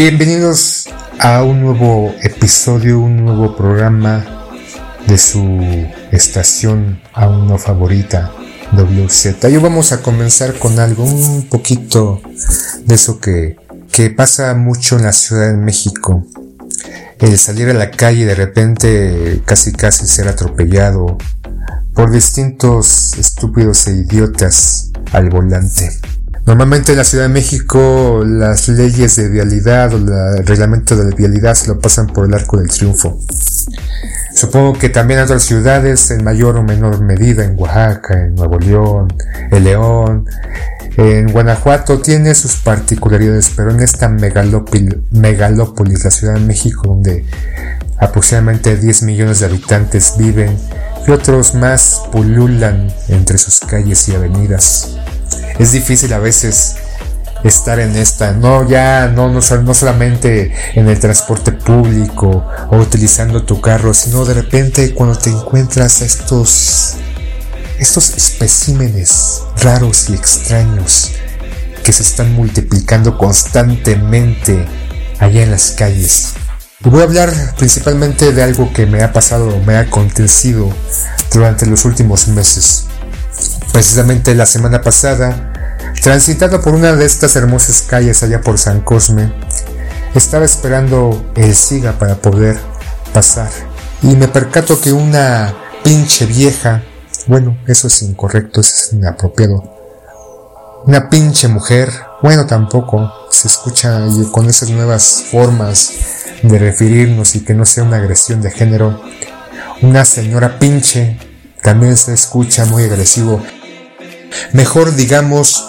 Bienvenidos a un nuevo episodio, un nuevo programa de su estación aún no favorita WZ. Hoy vamos a comenzar con algo un poquito de eso que, que pasa mucho en la Ciudad de México. El salir a la calle y de repente casi casi ser atropellado por distintos estúpidos e idiotas al volante. Normalmente en la Ciudad de México las leyes de vialidad o el reglamento de vialidad se lo pasan por el arco del triunfo. Supongo que también en otras ciudades, en mayor o menor medida, en Oaxaca, en Nuevo León, en León, en Guanajuato, tiene sus particularidades, pero en esta megalópolis, la Ciudad de México, donde aproximadamente 10 millones de habitantes viven y otros más pululan entre sus calles y avenidas es difícil a veces estar en esta, no ya, no, no, no solamente en el transporte público o utilizando tu carro, sino de repente cuando te encuentras estos, estos especímenes raros y extraños que se están multiplicando constantemente allá en las calles. Y voy a hablar principalmente de algo que me ha pasado, me ha acontecido durante los últimos meses. Precisamente la semana pasada, transitando por una de estas hermosas calles allá por San Cosme, estaba esperando el SIGA para poder pasar. Y me percato que una pinche vieja, bueno, eso es incorrecto, eso es inapropiado, una pinche mujer, bueno, tampoco se escucha con esas nuevas formas de referirnos y que no sea una agresión de género, una señora pinche también se escucha muy agresivo Mejor digamos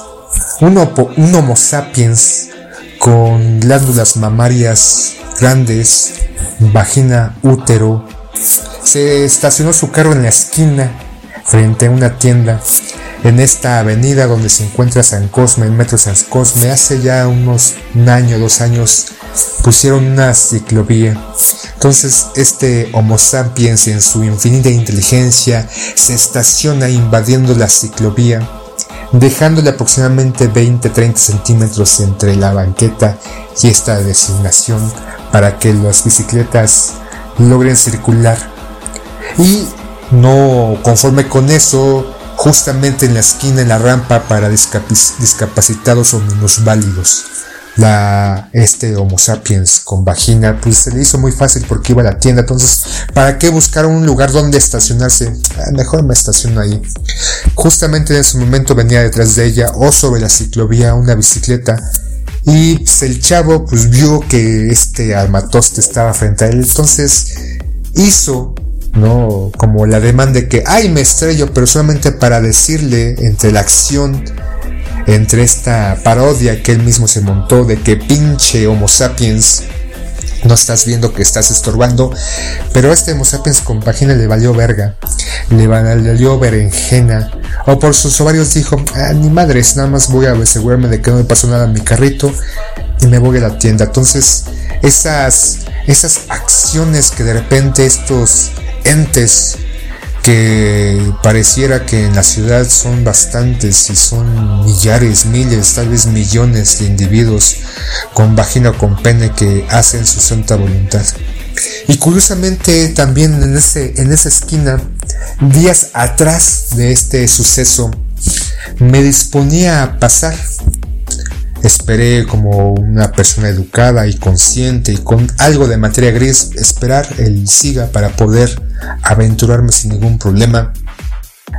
un, Homo sapiens con glándulas mamarias grandes, vagina, útero. Se estacionó su carro en la esquina frente a una tienda en esta avenida donde se encuentra San Cosme, el metro San Cosme. Hace ya unos un año, dos años pusieron una ciclovía. Entonces este Homo sapiens en su infinita inteligencia se estaciona invadiendo la ciclovía, dejándole aproximadamente 20-30 centímetros entre la banqueta y esta designación para que las bicicletas logren circular. Y no conforme con eso, justamente en la esquina, en la rampa para discapacitados o minusválidos la este Homo sapiens con vagina, pues se le hizo muy fácil porque iba a la tienda. Entonces, ¿para qué buscar un lugar donde estacionarse? Ah, mejor me estaciono ahí. Justamente en ese momento venía detrás de ella o sobre la ciclovía una bicicleta. Y pues, el chavo pues vio que este armatoste estaba frente a él. Entonces hizo ¿no? Como la demanda de que, ay, me estrello, pero solamente para decirle entre la acción entre esta parodia que él mismo se montó de que pinche Homo sapiens no estás viendo que estás estorbando, pero a este Homo sapiens con página le valió verga, le valió berenjena, o por sus ovarios dijo, ah, ni madres, nada más voy a asegurarme de que no me pasó nada en mi carrito y me voy a la tienda. Entonces, esas, esas acciones que de repente estos entes que pareciera que en la ciudad son bastantes y son millares, miles, tal vez millones de individuos con vagina o con pene que hacen su santa voluntad. Y curiosamente también en, ese, en esa esquina, días atrás de este suceso, me disponía a pasar. Esperé como una persona educada y consciente y con algo de materia gris esperar el siga para poder aventurarme sin ningún problema.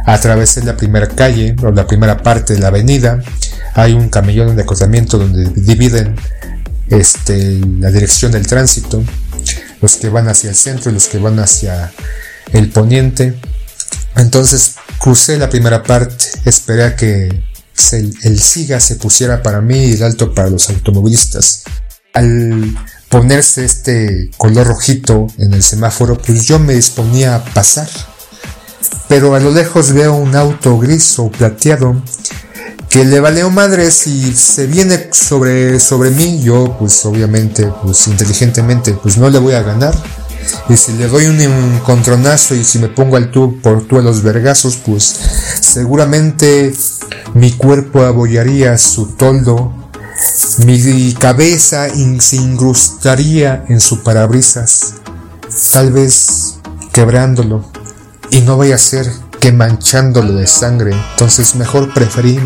Atravesé la primera calle o la primera parte de la avenida. Hay un camellón de acotamiento donde dividen este, la dirección del tránsito. Los que van hacia el centro y los que van hacia el poniente. Entonces crucé la primera parte, esperé a que el, SIGA se pusiera para mí y el alto para los automovilistas. Al ponerse este color rojito en el semáforo, pues yo me disponía a pasar. Pero a lo lejos veo un auto gris o plateado que le valió madre si se viene sobre, sobre mí. Yo, pues obviamente, pues inteligentemente, pues no le voy a ganar y si le doy un encontronazo y si me pongo al tubo por todos los vergazos, pues seguramente mi cuerpo abollaría su toldo, mi cabeza se incrustaría en su parabrisas, tal vez quebrándolo. Y no voy a ser que manchándolo de sangre. Entonces mejor preferí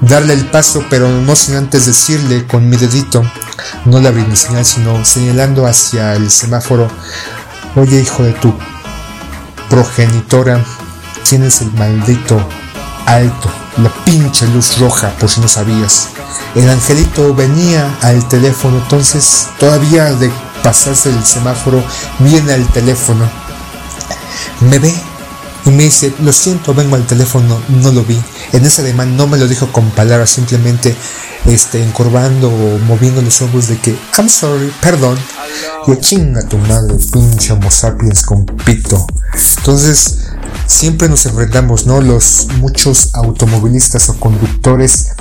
darle el paso, pero no sin antes decirle con mi dedito no ni señal, sino señalando hacia el semáforo. Oye, hijo de tu progenitora, tienes el maldito alto, la pinche luz roja, por si no sabías. El angelito venía al teléfono, entonces todavía de pasarse el semáforo, viene al teléfono. Me ve y me dice, lo siento, vengo al teléfono, no lo vi. En ese ademán no me lo dijo con palabras, simplemente este, encorvando o moviendo los ojos de que, I'm sorry, perdón. Y chinga tu madre, pinche homo sapiens con pito. Entonces, siempre nos enfrentamos, ¿no? Los muchos automovilistas o conductores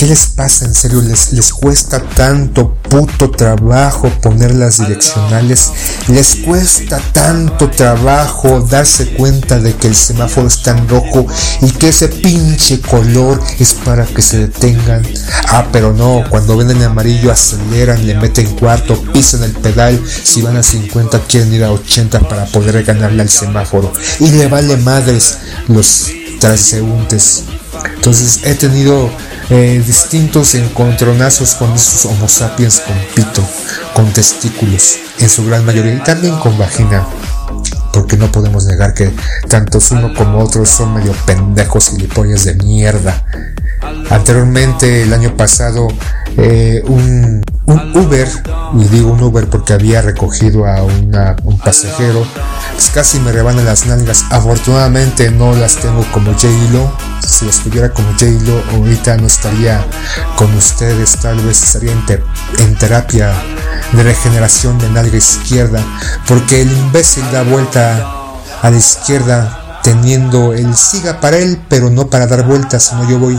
¿Qué les pasa? En serio, les, les cuesta tanto puto trabajo poner las direccionales. Les cuesta tanto trabajo darse cuenta de que el semáforo está en rojo y que ese pinche color es para que se detengan. Ah, pero no, cuando ven el amarillo aceleran, le meten cuarto, pisan el pedal. Si van a 50 quieren ir a 80 para poder ganarle al semáforo. Y le vale madres los transeúntes. Entonces he tenido eh, distintos encontronazos con esos homo sapiens con pito, con testículos, en su gran mayoría, y también con vagina, porque no podemos negar que tantos uno como otros son medio pendejos y gilipollas de mierda. Anteriormente, el año pasado, eh, un, Uber, y digo un Uber porque había recogido a un pasajero, pues casi me rebanan las nalgas. Afortunadamente no las tengo como J-Lo. Si las tuviera como J-Lo, ahorita no estaría con ustedes, tal vez estaría en, en terapia de regeneración de nalga izquierda, porque el imbécil da vuelta a la izquierda teniendo el siga para él, pero no para dar vueltas, sino yo voy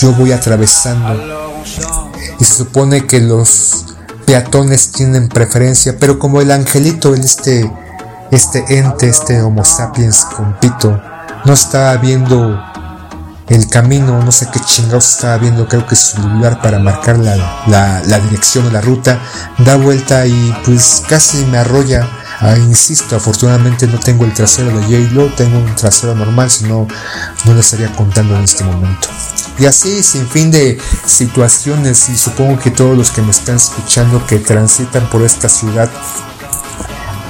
yo voy atravesando. Y se supone que los peatones tienen preferencia, pero como el angelito, este, este ente, este Homo sapiens con pito, no estaba viendo el camino, no sé qué chingados estaba viendo, creo que su lugar para marcar la, la, la dirección o la ruta, da vuelta y pues casi me arrolla Ah, insisto, afortunadamente no tengo el trasero de J-Lo, tengo un trasero normal, si no, no lo estaría contando en este momento. Y así, sin fin de situaciones, y supongo que todos los que me están escuchando que transitan por esta ciudad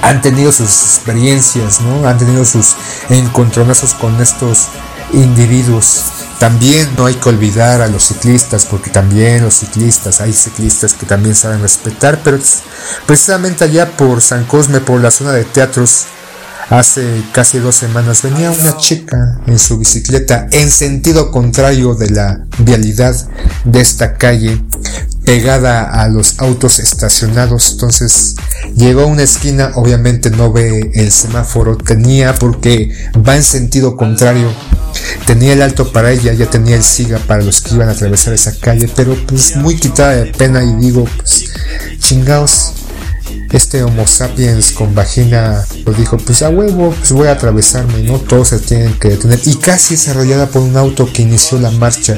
han tenido sus experiencias, ¿no? Han tenido sus encontronazos con estos individuos. También no hay que olvidar a los ciclistas, porque también los ciclistas, hay ciclistas que también saben respetar, pero precisamente allá por San Cosme, por la zona de teatros, hace casi dos semanas venía una chica en su bicicleta en sentido contrario de la vialidad de esta calle pegada a los autos estacionados. Entonces llegó a una esquina, obviamente no ve el semáforo, tenía porque va en sentido contrario. Tenía el alto para ella, ya tenía el siga para los que iban a atravesar esa calle, pero pues muy quitada de pena y digo, pues chingaos. Este Homo sapiens con vagina lo dijo, pues a huevo, pues voy a atravesarme, ¿no? Todos se tienen que detener. Y casi es arrollada por un auto que inició la marcha,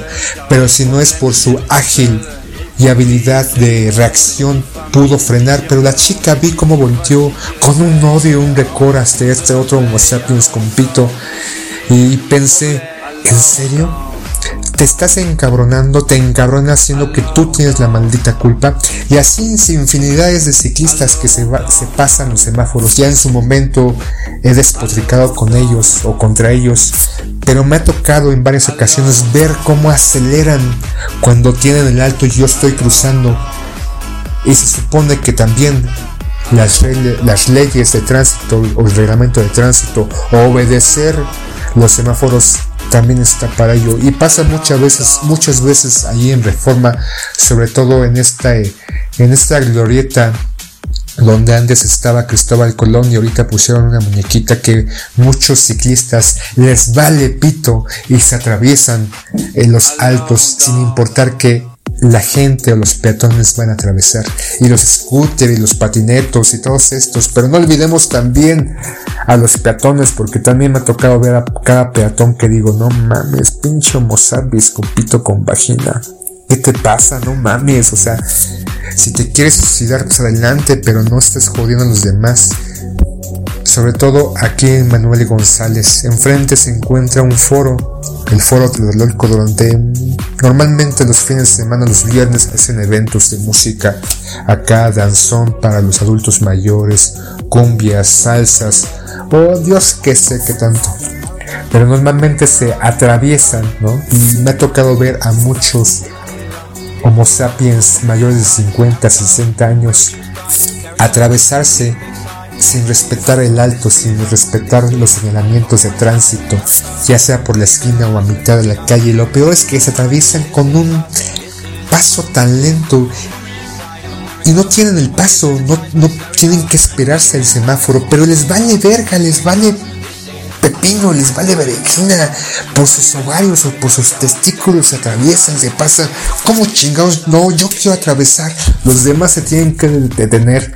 pero si no es por su ágil y habilidad de reacción pudo frenar, pero la chica vi cómo volteó con un odio, un decor hasta este otro Homo sapiens con y pensé, ¿en serio? Te estás encabronando, te encabronas haciendo que tú tienes la maldita culpa. Y así infinidades de ciclistas que se, se pasan los semáforos. Ya en su momento he despotricado con ellos o contra ellos. Pero me ha tocado en varias ocasiones ver cómo aceleran cuando tienen el alto y yo estoy cruzando. Y se supone que también las, las leyes de tránsito o el reglamento de tránsito o obedecer los semáforos también está para ello. Y pasa muchas veces muchas veces ahí en reforma sobre todo en esta en esta glorieta donde antes estaba Cristóbal Colón y ahorita pusieron una muñequita que muchos ciclistas les vale pito y se atraviesan en los altos sin importar que la gente o los peatones van a atravesar y los scooters y los patinetos y todos estos pero no olvidemos también a los peatones porque también me ha tocado ver a cada peatón que digo no mames pinche homo con pito con vagina ¿qué te pasa? no mames o sea si te quieres suicidar pues adelante pero no estés jodiendo a los demás sobre todo aquí en Manuel González. Enfrente se encuentra un foro, el foro Tlatelolco, donde normalmente los fines de semana, los viernes, hacen eventos de música. Acá danzón para los adultos mayores, cumbias, salsas, oh Dios que sé qué tanto. Pero normalmente se atraviesan, ¿no? Y me ha tocado ver a muchos Homo sapiens mayores de 50, 60 años atravesarse sin respetar el alto, sin respetar los señalamientos de tránsito, ya sea por la esquina o a mitad de la calle. Lo peor es que se atraviesan con un paso tan lento y no tienen el paso, no, no tienen que esperarse el semáforo, pero les vale verga, les vale pepino, les vale berenjena, por sus ovarios o por sus testículos se atraviesan, se pasan, como chingados, no, yo quiero atravesar, los demás se tienen que detener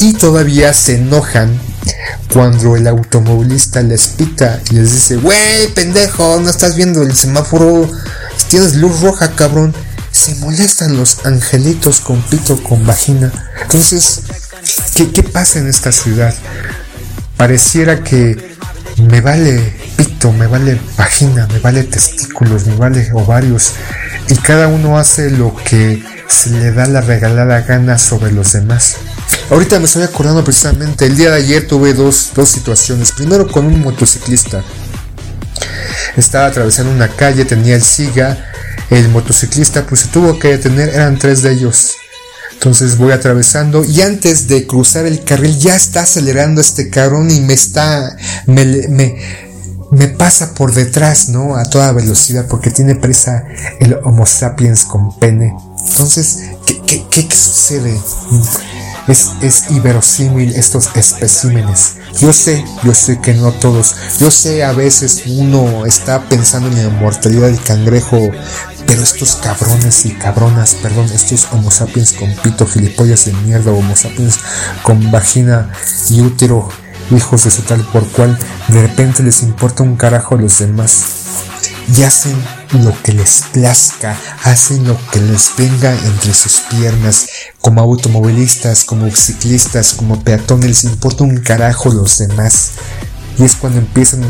y todavía se enojan cuando el automovilista les pita y les dice, wey, pendejo, no estás viendo el semáforo, tienes luz roja, cabrón. Se molestan los angelitos con pito, con vagina. Entonces, ¿qué, qué pasa en esta ciudad? Pareciera que me vale pito, me vale vagina, me vale testículos, me vale ovarios. Y cada uno hace lo que se le da la regalada gana sobre los demás. Ahorita me estoy acordando precisamente, el día de ayer tuve dos, situaciones. Primero con un motociclista. Estaba atravesando una calle, tenía el SIGA. El motociclista pues se tuvo que detener, eran tres de ellos. Entonces voy atravesando y antes de cruzar el carril ya está acelerando este cabrón y me está, me, me, me pasa por detrás, ¿no? A toda velocidad porque tiene presa el Homo sapiens con pene. Entonces, ¿qué, qué, qué sucede? Es, es inverosímil estos especímenes. Yo sé, yo sé que no todos. Yo sé a veces uno está pensando en la inmortalidad del cangrejo, pero estos cabrones y cabronas, perdón, estos homo sapiens con pito, gilipollas de mierda, homo sapiens con vagina y útero, hijos de su tal por cual, de repente les importa un carajo a los demás y hacen lo que les plazca, hacen lo que les venga entre sus piernas, como automovilistas, como ciclistas, como peatones, les importa un carajo los demás. Y es cuando empiezan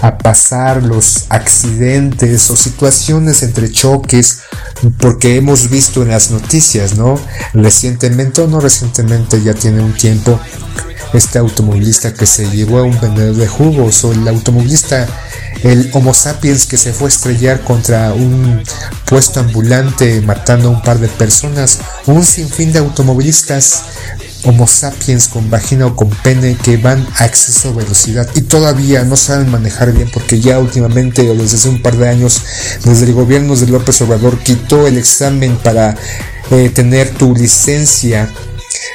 a pasar los accidentes o situaciones entre choques, porque hemos visto en las noticias, ¿no? Recientemente o no recientemente, ya tiene un tiempo, este automovilista que se llevó a un vendedor de jugos o el automovilista el Homo sapiens que se fue a estrellar contra un puesto ambulante matando a un par de personas, un sinfín de automovilistas Homo sapiens con vagina o con pene que van a exceso de velocidad y todavía no saben manejar bien porque ya últimamente o desde hace un par de años desde el gobierno de López Obrador quitó el examen para eh, tener tu licencia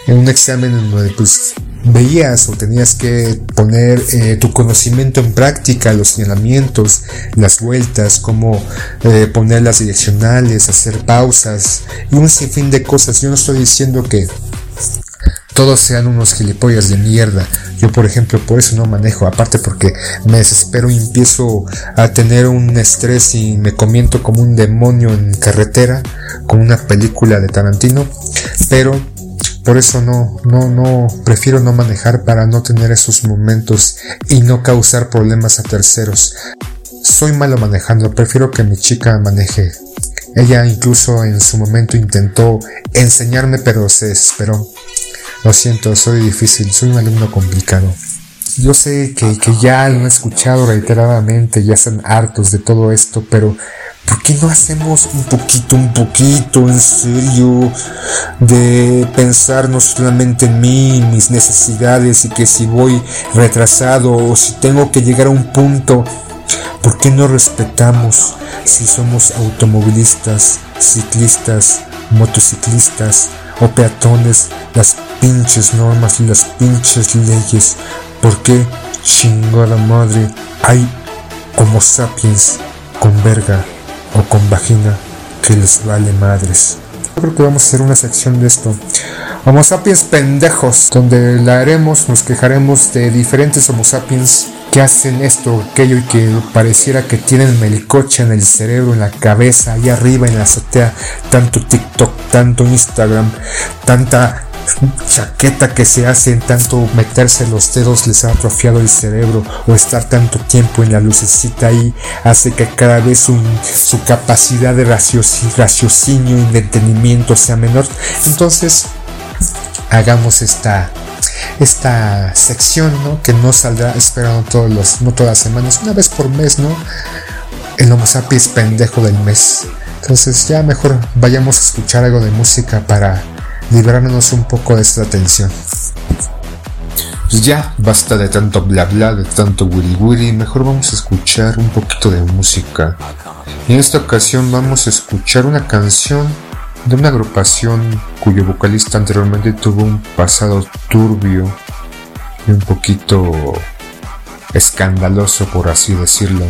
en un examen en donde pues veías o tenías que poner eh, tu conocimiento en práctica, los señalamientos, las vueltas, cómo eh, poner las direccionales, hacer pausas y un sinfín de cosas. Yo no estoy diciendo que todos sean unos gilipollas de mierda. Yo, por ejemplo, por eso no manejo. Aparte porque me desespero y empiezo a tener un estrés y me comiento como un demonio en carretera, como una película de Tarantino. Pero por eso no, no, no, prefiero no manejar para no tener esos momentos y no causar problemas a terceros. soy malo manejando, prefiero que mi chica maneje. Ella incluso en su momento intentó enseñarme, pero se desesperó. Lo siento, soy difícil, soy un alumno complicado. Yo sé que, que ya lo han escuchado reiteradamente, ya están hartos de todo esto, pero ¿por qué no hacemos un poquito, un poquito en serio de pensar no solamente en mí, mis necesidades y que si voy retrasado o si tengo que llegar a un punto, ¿por qué no respetamos si somos automovilistas, ciclistas, motociclistas o peatones las pinches normas y las pinches leyes? ¿Por qué, chingada madre, hay Homo sapiens con verga o con vagina que les vale madres. Yo creo que vamos a hacer una sección de esto. Homo sapiens pendejos, donde la haremos, nos quejaremos de diferentes Homo sapiens que hacen esto, aquello y que pareciera que tienen melicocha en el cerebro, en la cabeza, ahí arriba en la azotea, tanto TikTok, tanto Instagram, tanta chaqueta que se hace en tanto meterse los dedos les ha atrofiado el cerebro o estar tanto tiempo en la lucecita ahí hace que cada vez su capacidad de raciocinio y de sea menor. Entonces, hagamos esta esta sección, ¿no? Que no saldrá esperando todos los, no todas las semanas, una vez por mes, ¿no? El Homo sapiens pendejo del mes. Entonces ya mejor vayamos a escuchar algo de música para librarnos un poco de esta tensión. Pues ya, basta de tanto bla bla, de tanto wiri wiri, mejor vamos a escuchar un poquito de música. En esta ocasión vamos a escuchar una canción de una agrupación cuyo vocalista anteriormente tuvo un pasado turbio y un poquito escandaloso por así decirlo.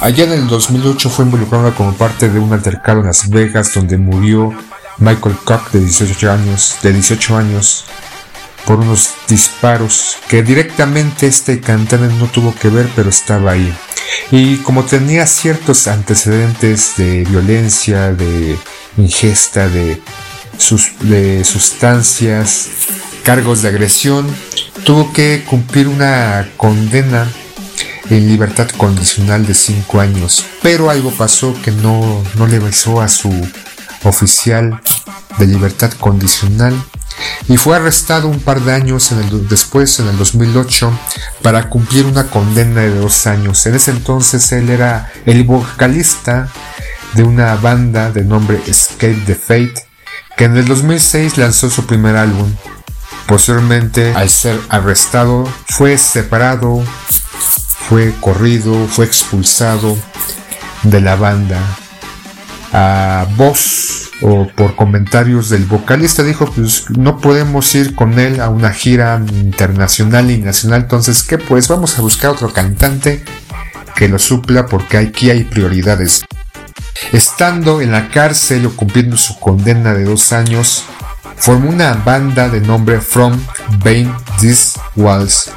Allá en el 2008 fue involucrada como parte de un altercado en Las Vegas donde murió Michael Cock de 18 años, de 18 años por unos disparos que directamente este cantante no tuvo que ver pero estaba ahí. Y como tenía ciertos antecedentes de violencia, de ingesta de, sus, de sustancias, cargos de agresión, tuvo que cumplir una condena en libertad condicional de 5 años. Pero algo pasó que no, no le besó a su oficial de libertad condicional y fue arrestado un par de años después, en el 2008, para cumplir una condena de dos años. En ese entonces él era el vocalista de una banda de nombre Escape the Fate, que en el 2006 lanzó su primer álbum. Posteriormente, al ser arrestado, fue separado, fue corrido, fue expulsado de la banda a voz o por comentarios del vocalista dijo pues no podemos ir con él a una gira internacional y nacional entonces que pues vamos a buscar otro cantante que lo supla porque aquí hay prioridades estando en la cárcel o cumpliendo su condena de dos años formó una banda de nombre From Bane These Walls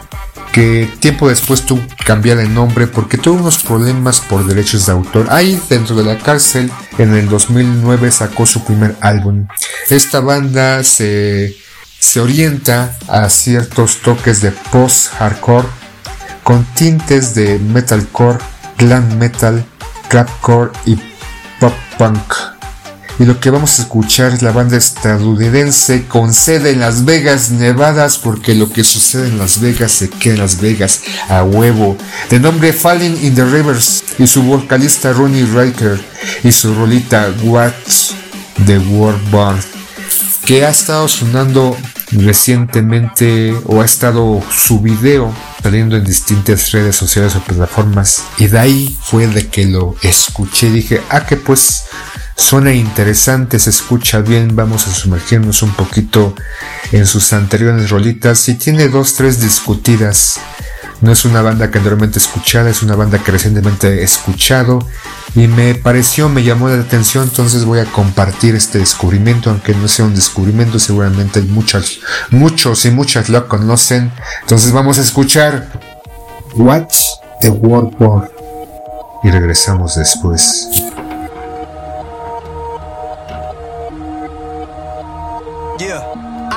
que tiempo después tuvo que cambiar de nombre porque tuvo unos problemas por derechos de autor. Ahí dentro de la cárcel, en el 2009 sacó su primer álbum. Esta banda se, se orienta a ciertos toques de post-hardcore con tintes de metalcore, glam metal, crapcore y pop punk y lo que vamos a escuchar es la banda estadounidense con sede en Las Vegas, Nevadas, porque lo que sucede en Las Vegas se queda en Las Vegas a huevo. De nombre Falling in the Rivers y su vocalista Ronnie Riker y su rolita What's the World Born que ha estado sonando recientemente o ha estado su video saliendo en distintas redes sociales o plataformas y de ahí fue de que lo escuché dije ah que pues Suena interesante, se escucha bien, vamos a sumergirnos un poquito en sus anteriores rolitas y tiene dos, tres discutidas. No es una banda que anteriormente escuchada, es una banda que recientemente he escuchado y me pareció, me llamó la atención, entonces voy a compartir este descubrimiento, aunque no sea un descubrimiento, seguramente muchos, muchos y muchas lo conocen. Entonces vamos a escuchar Watch the World War y regresamos después.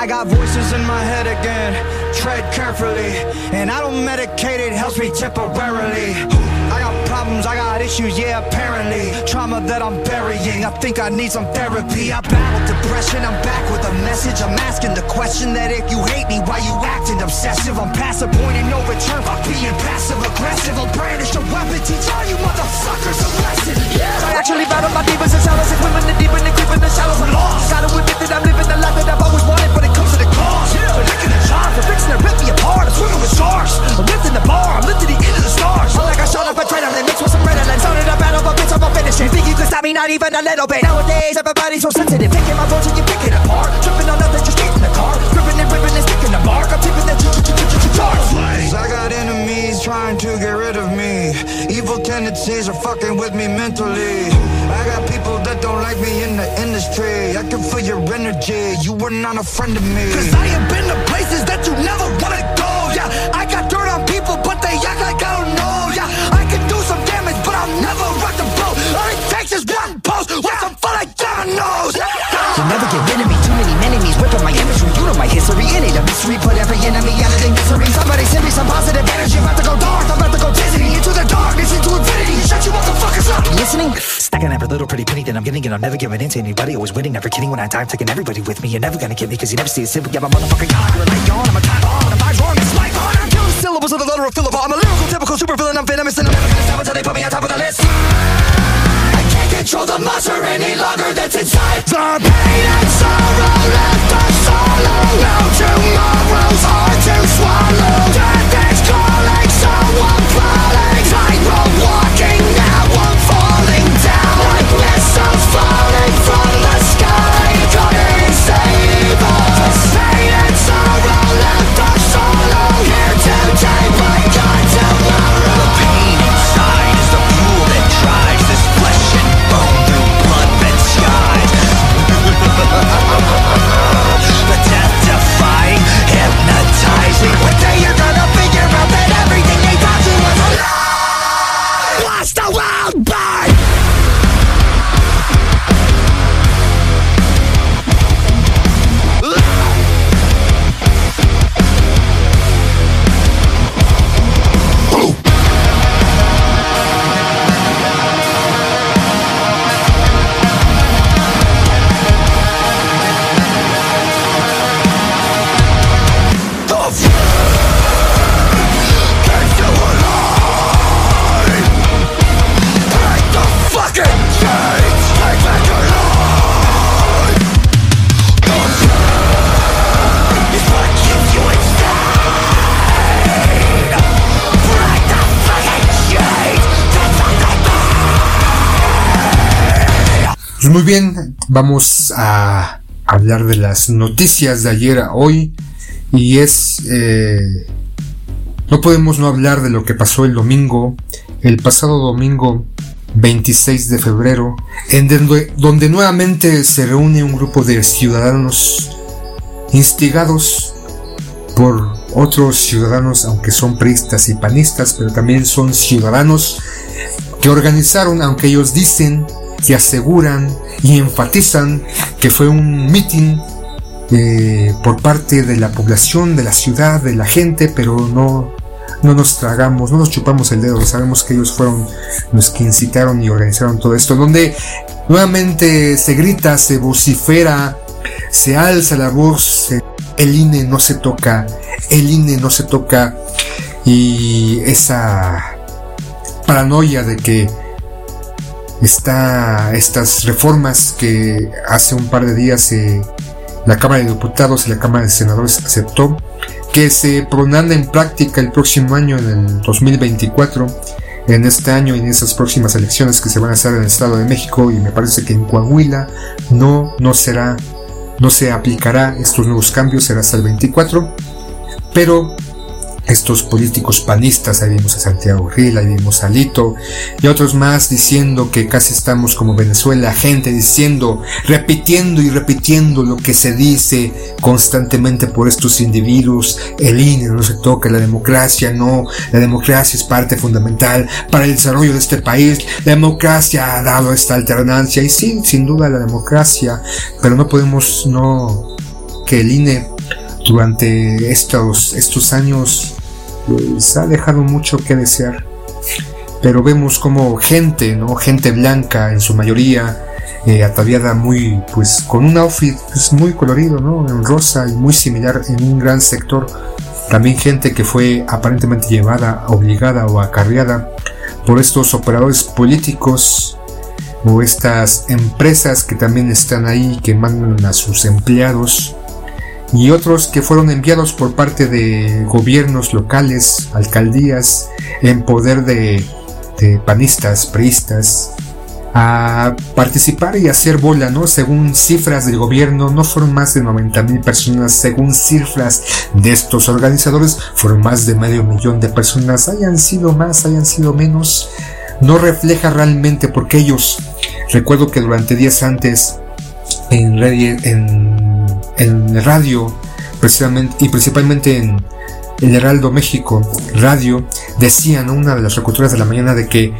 I got voices in my head again tread carefully. And I don't medicate, it helps me temporarily. I got problems, I got issues, yeah, apparently. Trauma that I'm burying, I think I need some therapy. I battle depression, I'm back with a message. I'm asking the question that if you hate me, why you acting obsessive? I'm past a point of no return being passive aggressive. I'll brandish a weapon, teach all you motherfuckers a lesson. Yeah. I actually battle my demons and shadows and women the deep and the creep in the shallows. I'm lost. Gotta admit that I'm living the life that I've always wanted, but it comes the cost. Yeah. They're licking the jar, they're fixing to rip me apart. I'm swimming with stars. I'm lifting the bar, I'm lifting the end of the stars. I like I shot up a adrenaline mixed with some Ritalin Started a battle, but bitch, I'm gonna finish it Think you can stop me, not even a little bit Nowadays, everybody's so sensitive Picking my words and you pick it apart Tripping on nothing, just get in the car Gripping and ripping and sticking the mark I'm tipping the charts I got enemies trying to get rid of me. Evil tendencies are fucking with me mentally. I got people that don't like me in the industry. I can feel your energy, you were not a friend of me. Cause I have been to places that you never wanna go. Yeah, I got dirt on people but they act like I don't know. Yeah, I can do some damage but I'll never rock the boat. All it takes is one post with some full of dominoes You'll never get rid of me, too many enemies Whipping my imagery, you know my history. It ain't a mystery, put every enemy out of their misery. Somebody send me some positive listening? Stacking every little pretty penny that I'm getting And I'm never giving in to anybody. Always winning, never kidding when I die I'm taking everybody with me. You're never gonna get me Cause you never see a simple Yeah, I'm motherfucking god You're light yawn, I'm a time bomb I'm vibes wrong, it's my on I'm two syllables of the letter of Philip I'm a lyrical, typical super villain I'm venomous and I'm never gonna stop until they put me on top of the list. I can't control the monster any longer that's inside. The pain and sorrow left us solo No tomorrow's hard to swallow. Death is calling, so I'm falling Tightrope walking, falling from muy bien, vamos a hablar de las noticias de ayer a hoy. Y es... eh, no podemos no hablar de lo que pasó el domingo, el pasado domingo 26 de febrero, en donde, donde nuevamente se reúne un grupo de ciudadanos instigados por otros ciudadanos, aunque son priistas y panistas, pero también son ciudadanos que organizaron, aunque ellos dicen que aseguran y enfatizan que fue un mitin eh, por parte de la población, de la ciudad, de la gente, pero no, no nos tragamos, no nos chupamos el dedo, sabemos que ellos fueron los que incitaron y organizaron todo esto, donde nuevamente se grita, se vocifera, se alza la voz, el INE no se toca, el INE no se toca, y esa paranoia de que está estas reformas que hace un par de días eh, la Cámara de Diputados y la Cámara de Senadores aceptó que se pondrán en práctica el próximo año, en el 2024, en este año y en esas próximas elecciones que se van a hacer en el Estado de México y me parece que en Coahuila no, no será, no se aplicará estos nuevos cambios, será hasta el 24, pero estos políticos panistas, ahí vimos a Santiago Riel, ahí vimos a Lito y otros más diciendo que casi estamos como Venezuela, gente diciendo, repitiendo y repitiendo lo que se dice constantemente por estos individuos, el INE no se toca, la democracia no, la democracia es parte fundamental para el desarrollo de este país, la democracia ha dado esta alternancia y sí, sin duda la democracia, pero no podemos no que el INE durante estos, estos años pues, ha dejado mucho que desear. Pero vemos como gente, ¿no? Gente blanca en su mayoría, eh, ataviada muy, pues con un outfit pues, muy colorido, ¿no? En rosa y muy similar en un gran sector. También gente que fue aparentemente llevada, obligada o acarreada por estos operadores políticos o estas empresas que también están ahí que mandan a sus empleados y otros que fueron enviados por parte de gobiernos locales, alcaldías, en poder de, panistas, priistas, a participar y hacer bola, ¿no? Según cifras del gobierno, no fueron más de 90 mil personas, según cifras de estos organizadores, fueron más de medio millón de personas, hayan sido más, hayan sido menos, no refleja realmente porque ellos, recuerdo que durante días antes, en, en, en radio, precisamente, y principalmente en el Heraldo México Radio, decían una de las locutoras de la mañana de que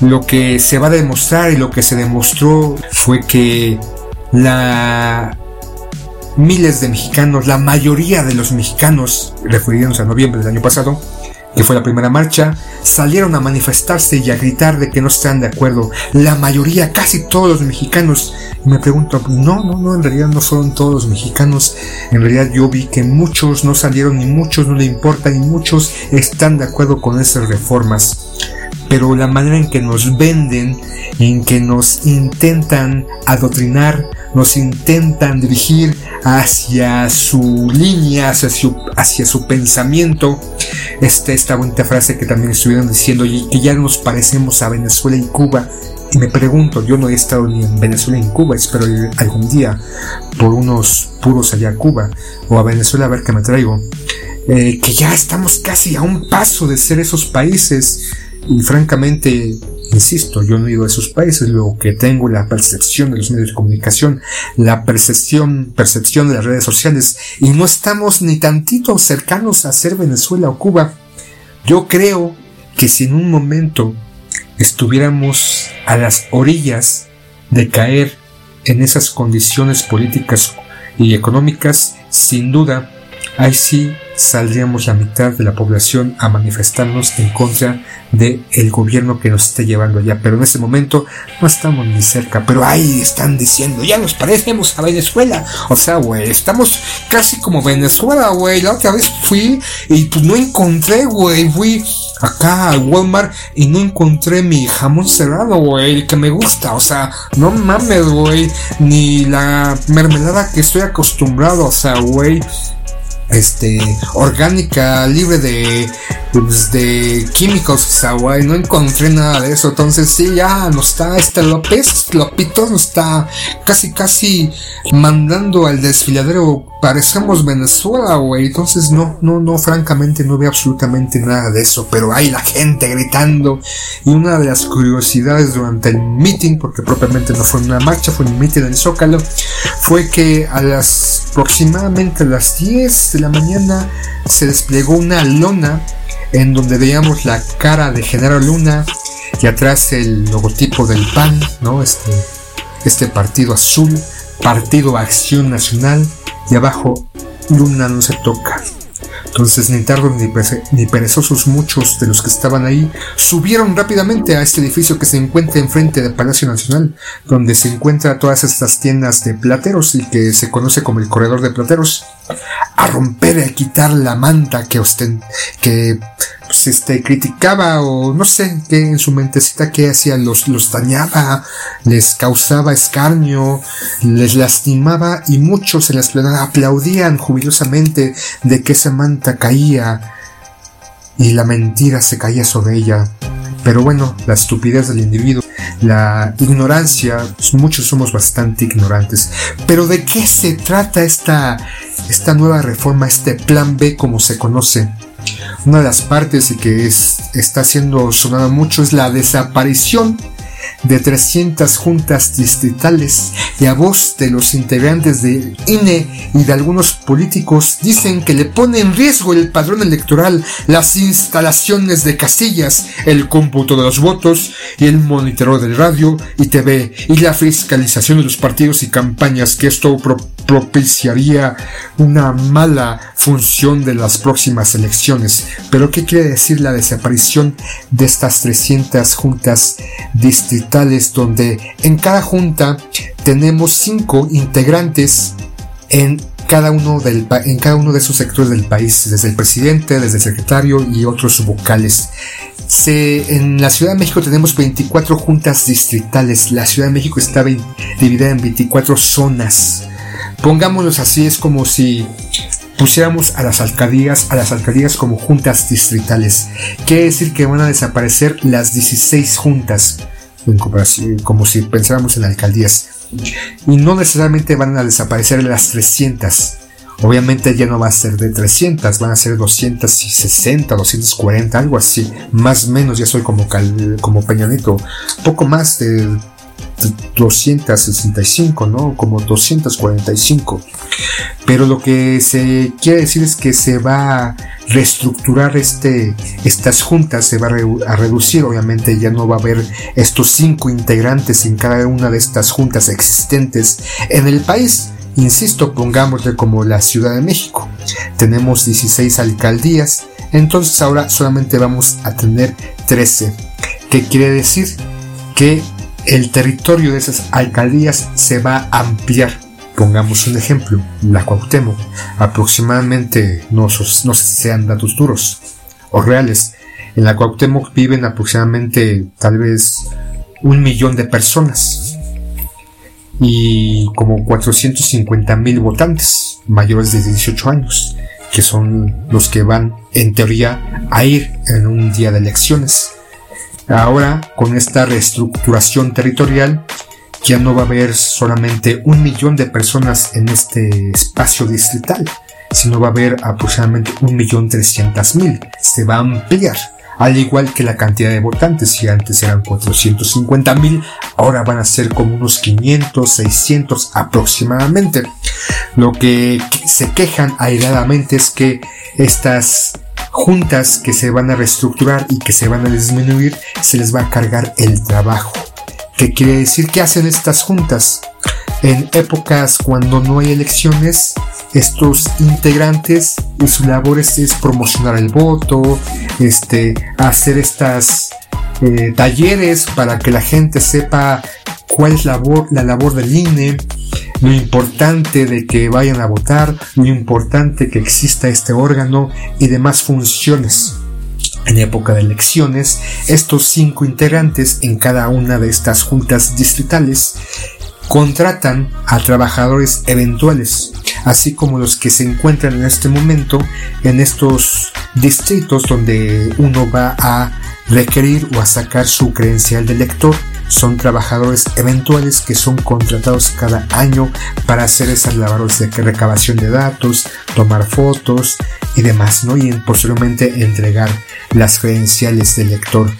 lo que se va a demostrar y lo que se demostró fue que la miles de mexicanos, la mayoría de los mexicanos, refiriéndose a noviembre del año pasado, que fue la primera marcha, salieron a manifestarse y a gritar de que no están de acuerdo. La mayoría, casi todos los mexicanos. Y me pregunto, no, no, no, en realidad no fueron todos los mexicanos. En realidad yo vi que muchos no salieron, ni muchos no le importan, y muchos están de acuerdo con esas reformas pero la manera en que nos venden, en que nos intentan adoctrinar, nos intentan dirigir hacia su línea, hacia su, hacia su pensamiento. Este, esta bonita frase que también estuvieron diciendo y que ya nos parecemos a Venezuela y Cuba. Y me pregunto, yo no he estado ni en Venezuela ni en Cuba, espero ir algún día por unos puros allá a Cuba o a Venezuela a ver qué me traigo. Eh, que ya estamos casi a un paso de ser esos países y francamente, insisto, yo no he ido a esos países, lo que tengo la percepción de los medios de comunicación, la percepción, percepción de las redes sociales, y no estamos ni tantito cercanos a ser Venezuela o Cuba. Yo creo que si en un momento estuviéramos a las orillas de caer en esas condiciones políticas y económicas, sin duda, ahí sí saldríamos la mitad de la población a manifestarnos en contra del el gobierno que nos está llevando allá. Pero en ese momento no estamos ni cerca. Pero ahí están diciendo, ya nos parecemos a Venezuela. O sea, güey, estamos casi como Venezuela, güey. La otra vez fui y pues no encontré, güey. Fui acá al Walmart y no encontré mi jamón cerrado, güey, que me gusta. O sea, no mames, güey. Ni la mermelada que estoy acostumbrado. O sea, güey este orgánica libre de pues, de químicos güey no encontré nada de eso. Entonces sí ya nos está. Este López Lopito nos está casi casi mandando al desfiladero parecemos Venezuela güey. Entonces no no no francamente no veo absolutamente nada de eso. Pero hay la gente gritando. Y una de las curiosidades durante el meeting porque propiamente no fue una marcha fue un meeting en el Zócalo fue que a las aproximadamente a las 10 la mañana se desplegó una lona en donde veíamos la cara de Genaro Luna y atrás el logotipo del PAN, ¿no? Este, este partido azul, Partido Acción Nacional y abajo Luna no se toca. Entonces, ni tardos ni, perezosos muchos de los que estaban ahí subieron rápidamente a este edificio que se encuentra enfrente del Palacio Nacional, donde se encuentran todas estas tiendas de plateros y que se conoce como el corredor de plateros, a romper, a quitar la manta que, osten que pues, este, criticaba o no sé qué en su mentecita que hacía, los, los dañaba, les causaba escarnio, les lastimaba y muchos en la esplanada aplaudían jubilosamente de que esa manta caía y la mentira se caía sobre ella. Pero bueno, la estupidez del individuo, la ignorancia, pues, muchos somos bastante ignorantes. Pero ¿de qué se trata esta, esta nueva reforma, este plan B como se conoce? Una de las partes que está siendo sonada mucho es la desaparición de 300 juntas distritales y a voz de los integrantes del INE y de algunos políticos dicen que le pone en riesgo el padrón electoral, las instalaciones de casillas, el cómputo de los votos y el monitoreo del radio y TV y la fiscalización de los partidos y campañas que esto propiciaría una mala función de las próximas elecciones. Pero ¿qué quiere decir la desaparición de estas 300 juntas distritales donde en cada junta tenemos cinco integrantes en cada uno, del, en cada uno de esos sectores del país, desde el presidente, desde el secretario y otros vocales. En la Ciudad de México tenemos 24 juntas distritales. La Ciudad de México está dividida en 24 zonas. Pongámoslos así, es como si pusiéramos a las alcaldías, a las alcaldías como juntas distritales. Quiere decir que van a desaparecer las 16 juntas, como si pensáramos en alcaldías. Y no necesariamente van a desaparecer las 300. Obviamente ya no va a ser de 300, van a ser 260, 240, algo así. Más o menos, ya soy como, como Peñanito. Poco más de 265, ¿no? Como 245. Pero lo que se quiere decir es que se va a reestructurar este, estas juntas, se va a, reducir, obviamente ya no va a haber estos cinco integrantes en cada una de estas juntas existentes en el país. Insisto, pongámosle como la Ciudad de México. Tenemos 16 alcaldías, entonces ahora solamente vamos a tener 13. ¿Qué quiere decir? Que el territorio de esas alcaldías se va a ampliar. Pongamos un ejemplo, la Cuauhtémoc, aproximadamente, no, no sean datos duros o reales, en la Cuauhtémoc viven aproximadamente tal vez un millón de personas y como 450 mil votantes mayores de 18 años, que son los que van en teoría a ir en un día de elecciones. Ahora, con esta reestructuración territorial, ya no va a haber solamente un millón de personas en este espacio distrital, sino va a haber aproximadamente un millón trescientas mil. Se va a ampliar, al igual que la cantidad de votantes, si antes eran 450 mil, ahora van a ser como unos 500, 600 aproximadamente. Lo que se quejan airadamente es que estas juntas que se van a reestructurar y que se van a disminuir, se les va a cargar el trabajo. ¿Qué quiere decir? que hacen estas juntas? En épocas cuando no hay elecciones, estos integrantes y su labor es, promocionar el voto, este, hacer estas eh, talleres para que la gente sepa cuál es la labor del INE, lo importante de que vayan a votar, lo importante que exista este órgano y demás funciones. En época de elecciones, estos cinco integrantes en cada una de estas juntas distritales contratan a trabajadores eventuales, así como los que se encuentran en este momento en estos distritos donde uno va a requerir o sacar su credencial de lector son trabajadores eventuales que son contratados cada año para hacer esas labores de recabación de datos, tomar fotos y demás, ¿no? Y posteriormente entregar las credenciales del lector.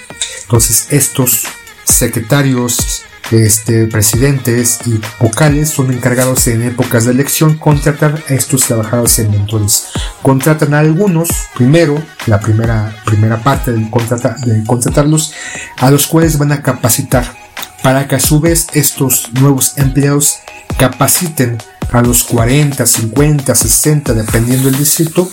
Entonces, estos secretarios este, presidentes y vocales son encargados en épocas de elección contratar a estos trabajadores en mentores. Contratan a algunos, primero, la primera, primera parte del de contratarlos, a los cuales van a capacitar para que a su vez estos nuevos empleados capaciten a los 40, 50, 60, dependiendo del distrito,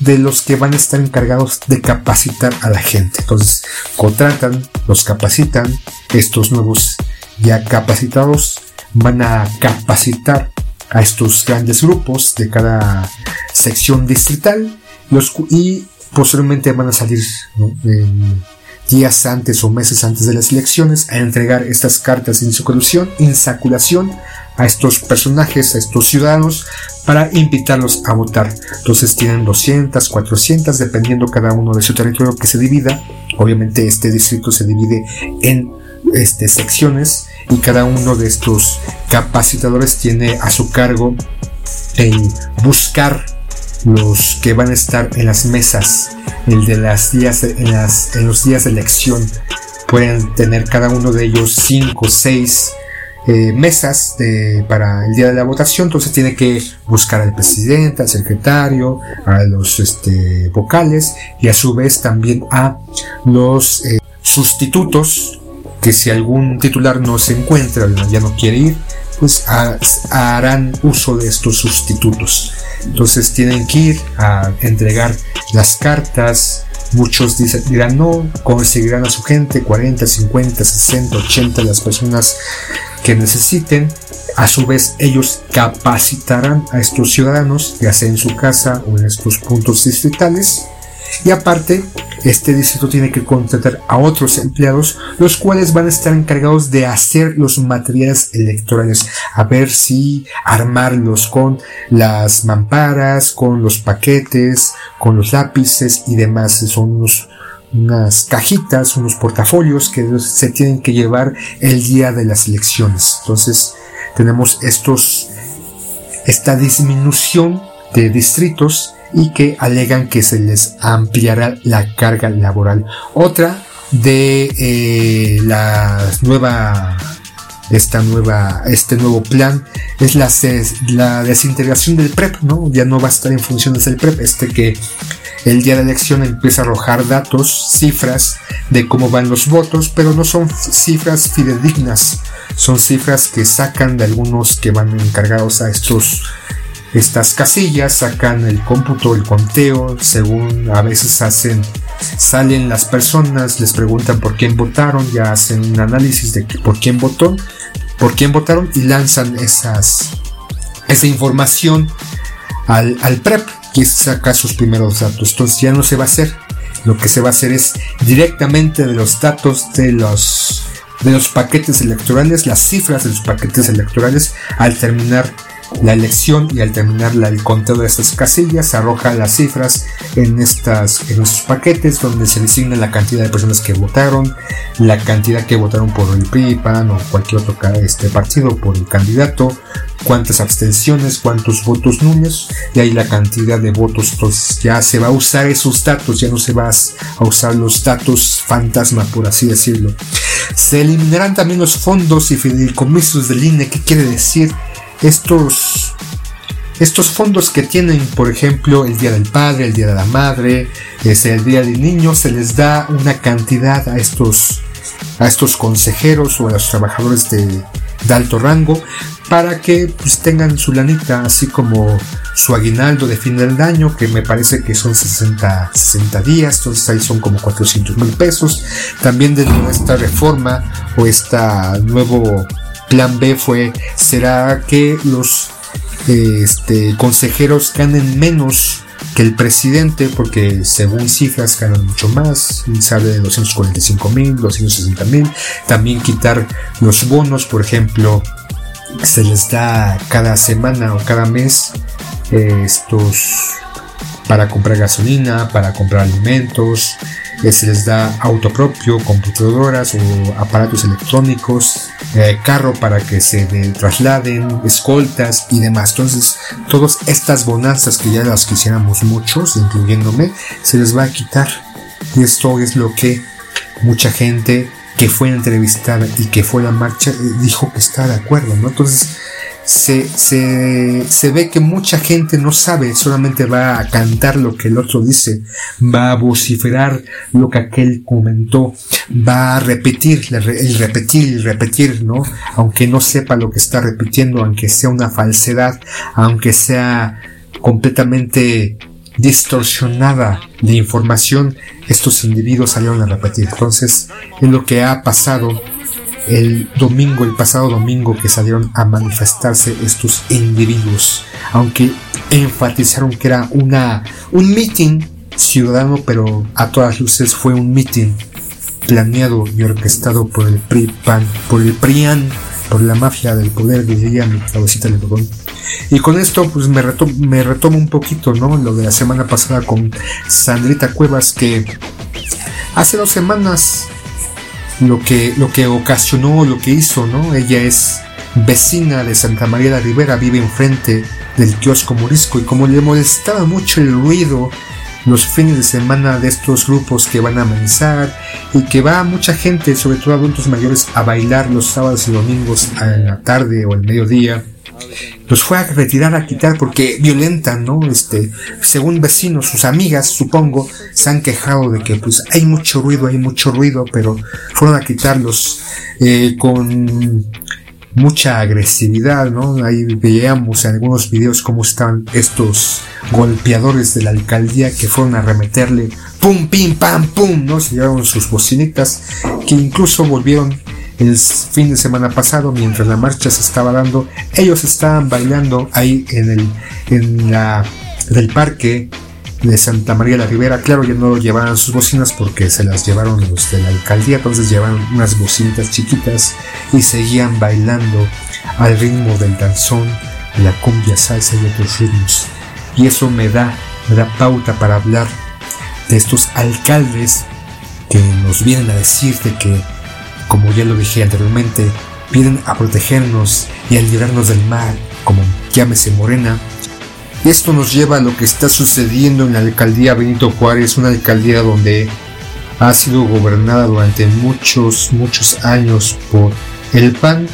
de los que van a estar encargados de capacitar a la gente. Entonces, contratan, los capacitan, estos nuevos ya capacitados van a capacitar a estos grandes grupos de cada sección distrital los, y posteriormente van a salir días antes o meses antes de las elecciones a entregar estas cartas de insaculación, insaculación a estos personajes, a estos ciudadanos, para invitarlos a votar. Entonces tienen 200, 400, dependiendo cada uno de su territorio que se divida. Obviamente este distrito se divide en este, secciones y cada uno de estos capacitadores tiene a su cargo el buscar los que van a estar en las mesas, el de las días, en, las, en los días de elección. Pueden tener cada uno de ellos 5 o 6 eh, mesas para el día de la votación, entonces tiene que buscar al presidente, al secretario, a los este, vocales y a su vez también a los eh, sustitutos que si algún titular no se encuentra, ya no quiere ir, pues harán uso de estos sustitutos. Entonces tienen que ir a entregar las cartas. Muchos dirán no, conseguirán a su gente 40, 50, 60, 80 las personas que necesiten. A su vez, ellos capacitarán a estos ciudadanos, ya sea en su casa o en estos puntos distritales. Y aparte, este distrito tiene que contratar a otros empleados, los cuales van a estar encargados de hacer los materiales electorales, a ver si armarlos con las mamparas, con los paquetes, con los lápices y demás. Son unos, unas cajitas, unos portafolios que se tienen que llevar el día de las elecciones. Entonces, tenemos estos, esta disminución de distritos y que alegan que se les ampliará la carga laboral. Otra de eh, la nueva esta nueva este nuevo plan es la, la desintegración del PREP, ¿no? Ya no va a estar en funciones del PREP, este que el día de la elección empieza a arrojar datos, cifras de cómo van los votos, pero no son cifras fidedignas, son cifras que sacan de algunos que van encargados a estos estas casillas sacan el cómputo, el conteo, según a veces hacen, salen las personas, les preguntan por quién votaron, ya hacen un análisis de por quién votó, por quién votaron y lanzan esas, esa información al, al PREP que saca sus primeros datos. Entonces ya no se va a hacer. Lo que se va a hacer es directamente de los datos de los de los paquetes electorales, las cifras de los paquetes electorales al terminar la elección y al terminar el conteo de estas casillas se arroja las cifras en, estas, en estos paquetes donde se designa la cantidad de personas que votaron, la cantidad que votaron por el PRI, PAN o cualquier otro este partido por el candidato, cuántas abstenciones, cuántos votos nulos y ahí la cantidad de votos. Entonces ya se va a usar esos datos, ya no se va a usar los datos fantasma, por así decirlo. Se eliminarán también los fondos y fideicomisos del INE. ¿Qué quiere decir? Estos, estos fondos que tienen, por ejemplo, el Día del Padre, el Día de la Madre, es el Día del Niño, se les da una cantidad a estos, a estos consejeros o a los trabajadores de, alto rango para que pues, tengan su lanita, así como su aguinaldo de fin del año, que me parece que son 60, 60 días, entonces ahí son como 400 mil pesos. También de esta reforma o esta nuevo Plan B fue, ¿será que los este, consejeros ganen menos que el presidente? Porque según cifras ganan mucho más, habla de 245 mil, 260 mil. También quitar los bonos, por ejemplo, se les da cada semana o cada mes eh, estos para comprar gasolina, para comprar alimentos, se les da auto propio, computadoras o aparatos electrónicos, eh, carro para que se trasladen, escoltas y demás. Entonces, todas estas bonanzas que ya las quisiéramos muchos, incluyéndome, se les va a quitar. Y esto es lo que mucha gente que fue entrevistada y que fue a la marcha eh, dijo que está de acuerdo, ¿no? Entonces, se, se, ve que mucha gente no sabe, solamente va a cantar lo que el otro dice, va a vociferar lo que aquel comentó, va a repetir, el repetir y repetir, ¿no? Aunque no sepa lo que está repitiendo, aunque sea una falsedad, aunque sea completamente distorsionada de información, estos individuos salieron a repetir. Entonces, es lo que ha pasado el domingo, el pasado domingo que salieron a manifestarse estos individuos, aunque enfatizaron que era una, un meeting ciudadano, pero a todas luces fue un meeting planeado y orquestado por el PRI, por el PRIAN, por la mafia del poder, diría mi cabecita de bodón. Y con esto, pues me me retomo un poquito, ¿no? Lo de la semana pasada con Sandrita Cuevas, que hace dos semanas lo que, lo que ocasionó, lo que hizo, ¿no? Ella es vecina de Santa María de Rivera, vive enfrente del kiosco morisco y como le molestaba mucho el ruido los fines de semana de estos grupos que van a amenizar y que va mucha gente, sobre todo adultos mayores, a bailar los sábados y domingos en la tarde o el mediodía los fue a retirar a quitar porque violentan, ¿no? Este, según vecinos, sus amigas, supongo, se han quejado de que pues hay mucho ruido, hay mucho ruido, pero fueron a quitarlos eh, con mucha agresividad, ¿no? Ahí veíamos en algunos videos cómo estaban estos golpeadores de la alcaldía que fueron a remeterle pum, pim, pam, pum, ¿no? Se llevaron sus bocinitas que incluso volvieron el fin de semana pasado, mientras la marcha se estaba dando, ellos estaban bailando ahí en el en la del parque de Santa María la Ribera. Claro, ya no llevaban sus bocinas porque se las llevaron los de la alcaldía, entonces llevaron unas bocinitas chiquitas y seguían bailando al ritmo del danzón, la cumbia, salsa y otros ritmos. Y eso me da, me da pauta para hablar de estos alcaldes que nos vienen a decir de que como ya lo dije anteriormente, vienen a protegernos y a librarnos del mal, como llámese Morena. Esto nos lleva a lo que está sucediendo en la alcaldía Benito Juárez, una alcaldía donde ha sido gobernada durante muchos, muchos años por el PAN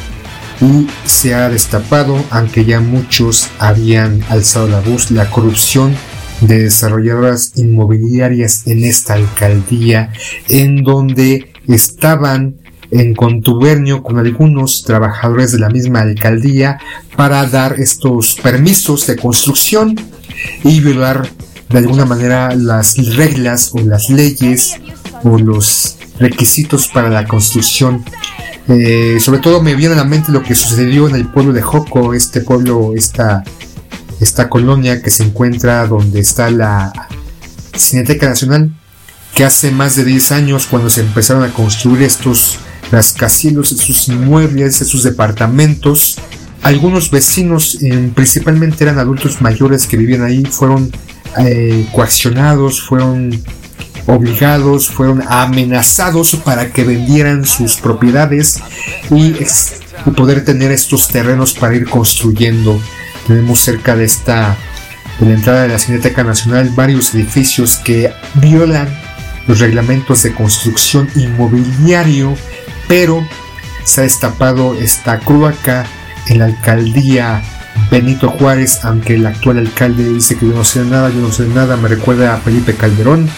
y se ha destapado, aunque ya muchos habían alzado la voz, la corrupción de desarrolladoras inmobiliarias en esta alcaldía, en donde estaban en contubernio con algunos trabajadores de la misma alcaldía para dar estos permisos de construcción y violar de alguna manera las reglas o las leyes o los requisitos para la construcción. Eh, sobre todo me viene a la mente lo que sucedió en el pueblo de Joco, este pueblo, esta, esta colonia que se encuentra donde está la Cineteca Nacional, que hace más de 10 años cuando se empezaron a construir estos rascacielos, sus inmuebles, sus departamentos. Algunos vecinos, eh, principalmente eran adultos mayores que vivían ahí, fueron eh, coaccionados, fueron obligados, fueron amenazados para que vendieran sus propiedades y, y poder tener estos terrenos para ir construyendo. Tenemos cerca de esta de la entrada de la Cineteca Nacional varios edificios que violan los reglamentos de construcción inmobiliario pero se ha destapado esta cloaca en la alcaldía Benito Juárez, aunque el actual alcalde dice que yo no sé nada, yo no sé nada, me recuerda a Felipe Calderón.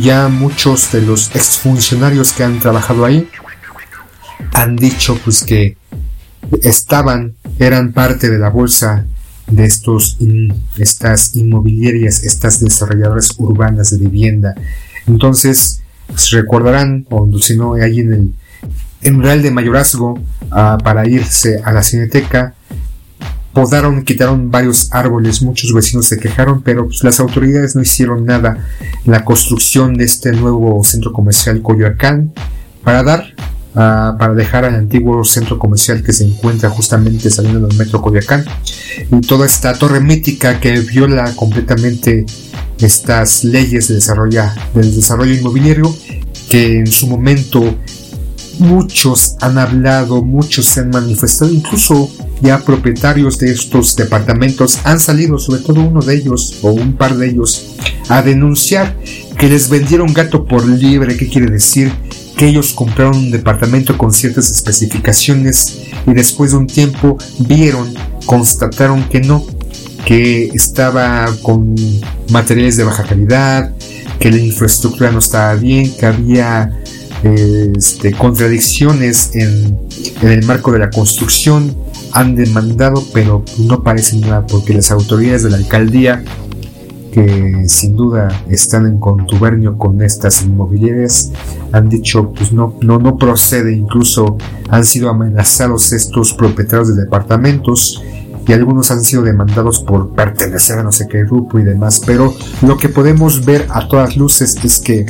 Ya muchos de los exfuncionarios que han trabajado ahí han dicho pues que estaban, eran parte de la bolsa de estos estas inmobiliarias, estas desarrolladoras urbanas de vivienda. Entonces, se recordarán, o si no, hay en el en Real de Mayorazgo ah, para irse a la cineteca. Podaron, quitaron varios árboles, muchos vecinos se quejaron, pero pues, las autoridades no hicieron nada en la construcción de este nuevo centro comercial Coyoacán para dar, ah, para dejar al antiguo centro comercial que se encuentra justamente saliendo del metro Coyoacán y toda esta torre mítica que viola completamente estas leyes de desarrollo, del desarrollo inmobiliario que en su momento Muchos han hablado, muchos se han manifestado, incluso ya propietarios de estos departamentos han salido, sobre todo uno de ellos o un par de ellos, a denunciar que les vendieron gato por libre. ¿Qué quiere decir? Que ellos compraron un departamento con ciertas especificaciones y después de un tiempo vieron, constataron que no, que estaba con materiales de baja calidad, que la infraestructura no estaba bien, que había este, contradicciones en, el marco de la construcción han demandado, pero no parece nada porque las autoridades de la alcaldía, que sin duda están en contubernio con estas inmobiliarias, han dicho pues no, no, no procede, incluso han sido amenazados estos propietarios de departamentos y algunos han sido demandados por pertenecer a no sé qué grupo y demás, pero lo que podemos ver a todas luces es que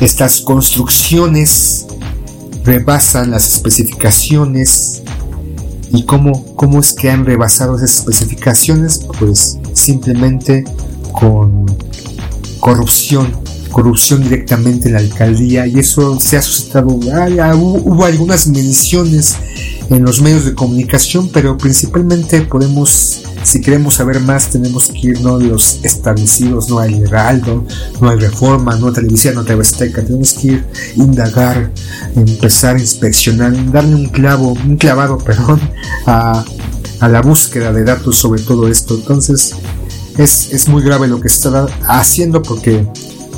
estas construcciones rebasan las especificaciones. ¿Y cómo, cómo es que han rebasado esas especificaciones? Pues simplemente con corrupción, corrupción directamente en la alcaldía y eso se ha suscitado, hubo algunas menciones en los medios de comunicación, pero principalmente podemos si queremos saber más tenemos que irnos los establecidos, no hay Heraldo, no hay Reforma, no hay Televisión, no hay Azteca, tenemos que ir, indagar, empezar a inspeccionar, darle un clavo, un clavado, perdón, a, a la búsqueda de datos sobre todo esto. Entonces, es, es muy grave lo que está haciendo porque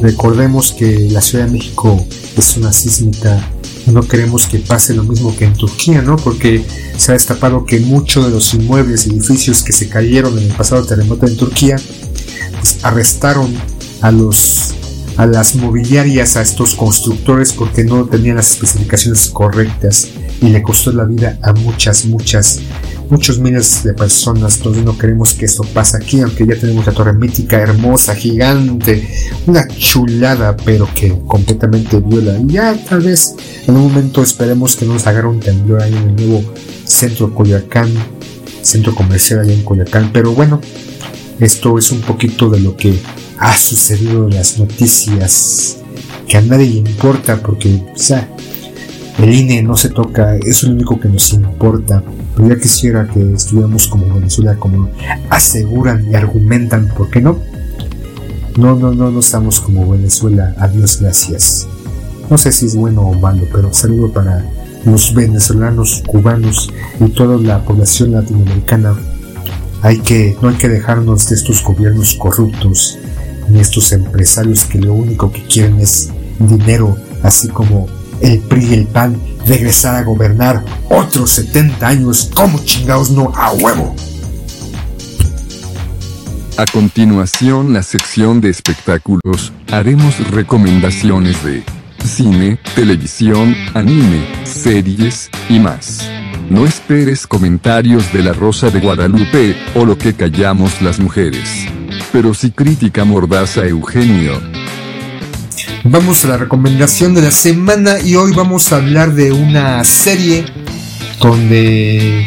recordemos que la Ciudad de México es una sísmica no queremos que pase lo mismo que en Turquía, ¿no? Porque se ha destapado que muchos de los inmuebles, edificios que se cayeron en el pasado terremoto en Turquía, pues arrestaron a los a las mobiliarias, a estos constructores porque no tenían las especificaciones correctas y le costó la vida a muchas, muchas muchos miles de personas. Entonces no queremos que esto pase aquí, aunque ya tenemos la torre mítica, hermosa, gigante, una chulada, pero que completamente viola. Y ya tal vez en un momento esperemos que nos agarre un temblor ahí en el nuevo centro Coyoacán, centro comercial allá en Coyoacán. Pero bueno, esto es un poquito de lo que ha sucedido en las noticias que a nadie importa porque el INE no se toca, es lo único que nos importa. Pero ya quisiera que estuviéramos como Venezuela, como aseguran y argumentan, ¿por qué no? No, no, no, no estamos como Venezuela, adiós, gracias. No sé si es bueno o malo, pero saludo para los venezolanos, cubanos y toda la población latinoamericana. Hay que, no hay que dejarnos de estos gobiernos corruptos, ni estos empresarios que lo único que quieren es dinero, así como el PRI y el PAN regresar a gobernar otros 70 años. como chingados no a huevo? A continuación la sección de espectáculos, haremos recomendaciones de cine, televisión, anime, series y más. No esperes comentarios de la Rosa de Guadalupe, o lo que callamos las mujeres. Pero si crítica mordaza Eugenio, Vamos a la recomendación de la semana y hoy vamos a hablar de una serie donde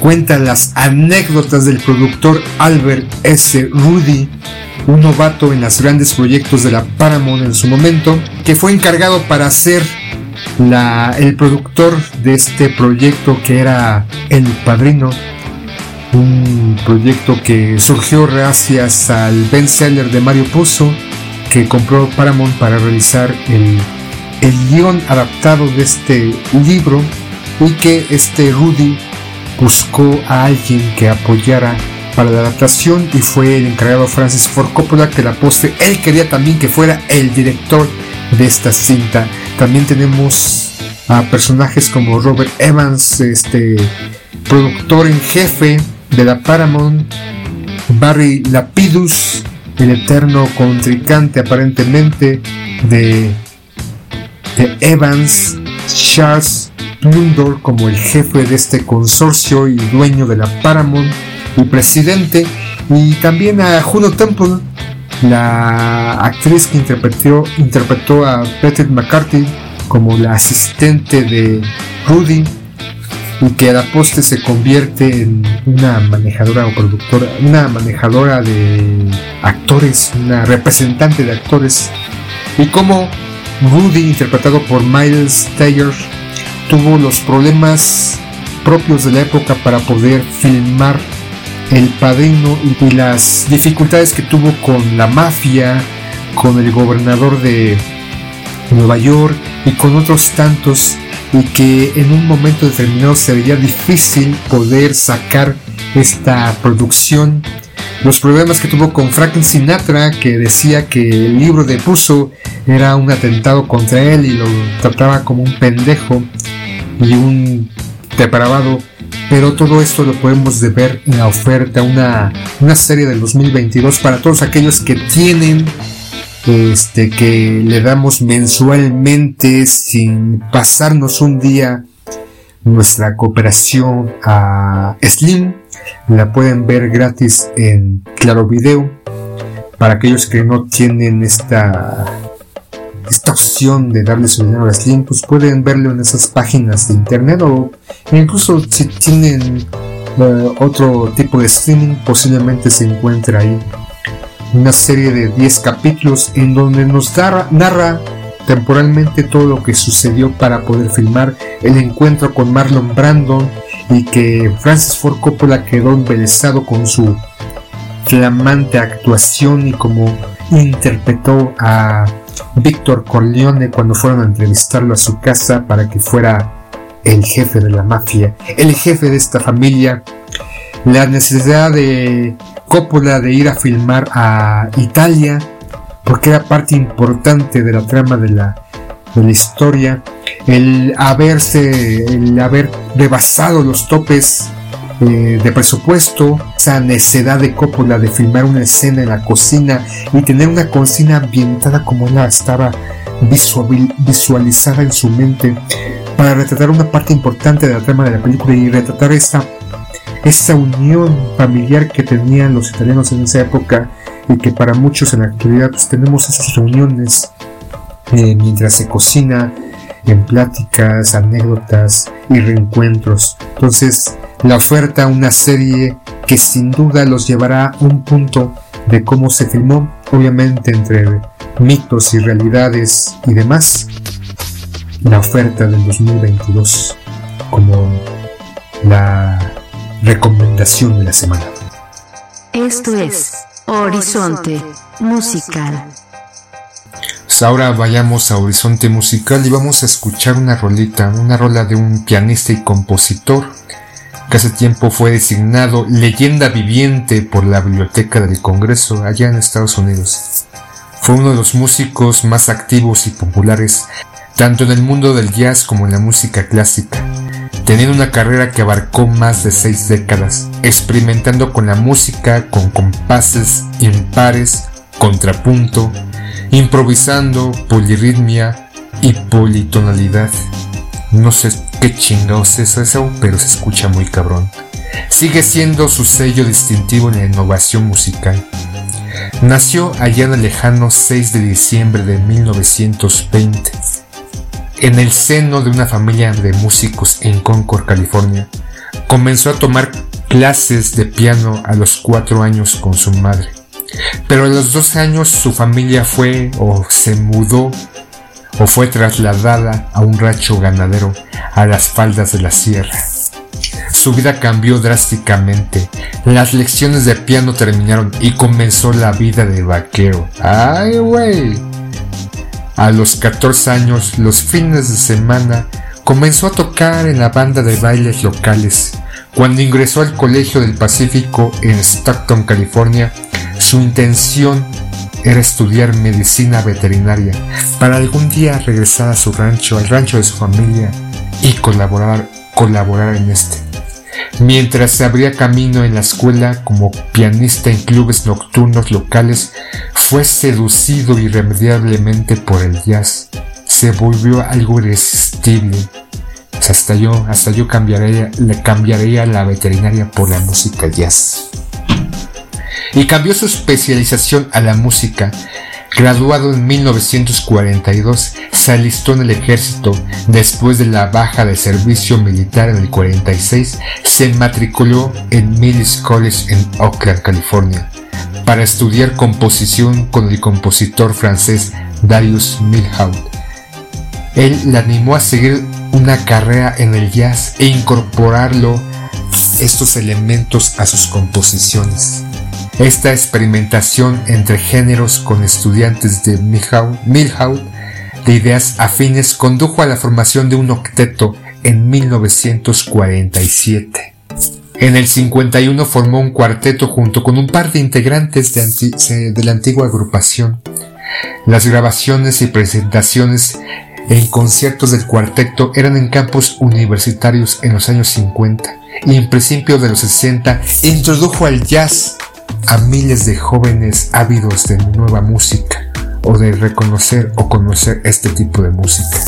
cuenta las anécdotas del productor Albert S. Rudy, un novato en los grandes proyectos de la Paramount en su momento, que fue encargado para ser el productor de este proyecto que era El Padrino, un proyecto que surgió gracias al bestseller de Mario Puzo que compró Paramount para realizar el, el guion adaptado de este libro y que este Rudy buscó a alguien que apoyara para la adaptación y fue el encargado Francis Ford Coppola que la poste. Él quería también que fuera el director de esta cinta. También tenemos a personajes como Robert Evans este productor en jefe de la Paramount Barry Lapidus el eterno contrincante aparentemente de, Evans, Charles Plundor como el jefe de este consorcio y dueño de la Paramount y presidente, y también a Juno Temple, la actriz que interpretó, interpretó a Betty McCarthy como la asistente de Rudy y que a la poste se convierte en una manejadora o productora, una manejadora de actores, una representante de actores, y como Rudy, interpretado por Miles Taylor, tuvo los problemas propios de la época para poder filmar El Padrino y las dificultades que tuvo con la mafia, con el gobernador de Nueva York y con otros tantos y que en un momento determinado se veía difícil poder sacar esta producción. Los problemas que tuvo con Frank Sinatra, que decía que el libro de Puso era un atentado contra él y lo trataba como un pendejo y un depravado. Pero todo esto lo podemos ver en la oferta, una, una serie del 2022 para todos aquellos que tienen este, que le damos mensualmente sin pasarnos un día nuestra cooperación a Slim. La pueden ver gratis en Claro Video. Para aquellos que no tienen esta, esta opción de darle su dinero a Slim, pues pueden verlo en esas páginas de internet o incluso si tienen eh, otro tipo de streaming, posiblemente se encuentra ahí una serie de 10 capítulos en donde nos narra temporalmente todo lo que sucedió para poder filmar el encuentro con Marlon Brandon y que Francis Ford Coppola quedó embelesado con su flamante actuación y como interpretó a Víctor Corleone cuando fueron a entrevistarlo a su casa para que fuera el jefe de la mafia, el jefe de esta familia, la necesidad de Coppola de ir a filmar a Italia, porque era parte importante de la trama de la, de la historia, el haberse, el haber rebasado los topes eh, de presupuesto, esa necesidad de Coppola de filmar una escena en la cocina y tener una cocina ambientada como la estaba visualizada en su mente para retratar una parte importante de la trama de la película y retratar esta, esta unión familiar que tenían los italianos en esa época y que para muchos en la actualidad pues, tenemos esas reuniones eh, mientras se cocina en pláticas, anécdotas y reencuentros. Entonces, la oferta, una serie que sin duda los llevará a un punto de cómo se filmó, obviamente entre mitos y realidades y demás, la oferta del 2022 como la recomendación de la semana. Esto es Horizonte Musical. Pues ahora vayamos a Horizonte Musical y vamos a escuchar una rolita, una rola de un pianista y compositor que hace tiempo fue designado leyenda viviente por la Biblioteca del Congreso allá en Estados Unidos. Fue uno de los músicos más activos y populares tanto en el mundo del jazz como en la música clásica, teniendo una carrera que abarcó más de seis décadas, experimentando con la música con compases impares, contrapunto, improvisando, polirritmia y politonalidad. No sé qué chingados es eso, pero se escucha muy cabrón. Sigue siendo su sello distintivo en la innovación musical. Nació allá en el lejano 6 de diciembre de 1920, en el seno de una familia de músicos en Concord, California. Comenzó a tomar clases de piano a los 4 años con su madre. Pero a los dos años su familia fue o se mudó o fue trasladada a un rancho ganadero a las faldas de la sierra. Su vida cambió drásticamente. Las lecciones de piano terminaron y comenzó la vida de vaquero. ¡Ay, güey! A los 14 años, los fines de semana, comenzó a tocar en la banda de bailes locales. Cuando ingresó al Colegio del Pacífico en Stockton, California, su intención era estudiar medicina veterinaria para algún día regresar a su rancho, al rancho de su familia y colaborar, colaborar en este. Mientras se abría camino en la escuela como pianista en clubes nocturnos locales, fue seducido irremediablemente por el jazz. Se volvió algo irresistible. Hasta yo, hasta yo cambiaría, le cambiaría la veterinaria por la música jazz y cambió su especialización a la música. Graduado en 1942, se alistó en el ejército. Después de la baja de servicio militar en el 46, se matriculó en Mills College en Oakland, California, para estudiar composición con el compositor francés Darius Milhaud. Él le animó a seguir una carrera en el jazz e incorporarlo estos elementos a sus composiciones. Esta experimentación entre géneros con estudiantes de Milhaud de ideas afines condujo a la formación de un octeto en 1947. En el 51 formó un cuarteto junto con un par de integrantes de, la antigua agrupación. Las grabaciones y presentaciones en conciertos del cuarteto eran en campos universitarios en los años 50 y en principio de los 60 introdujo al jazz a miles de jóvenes ávidos de nueva música o de reconocer o conocer este tipo de música.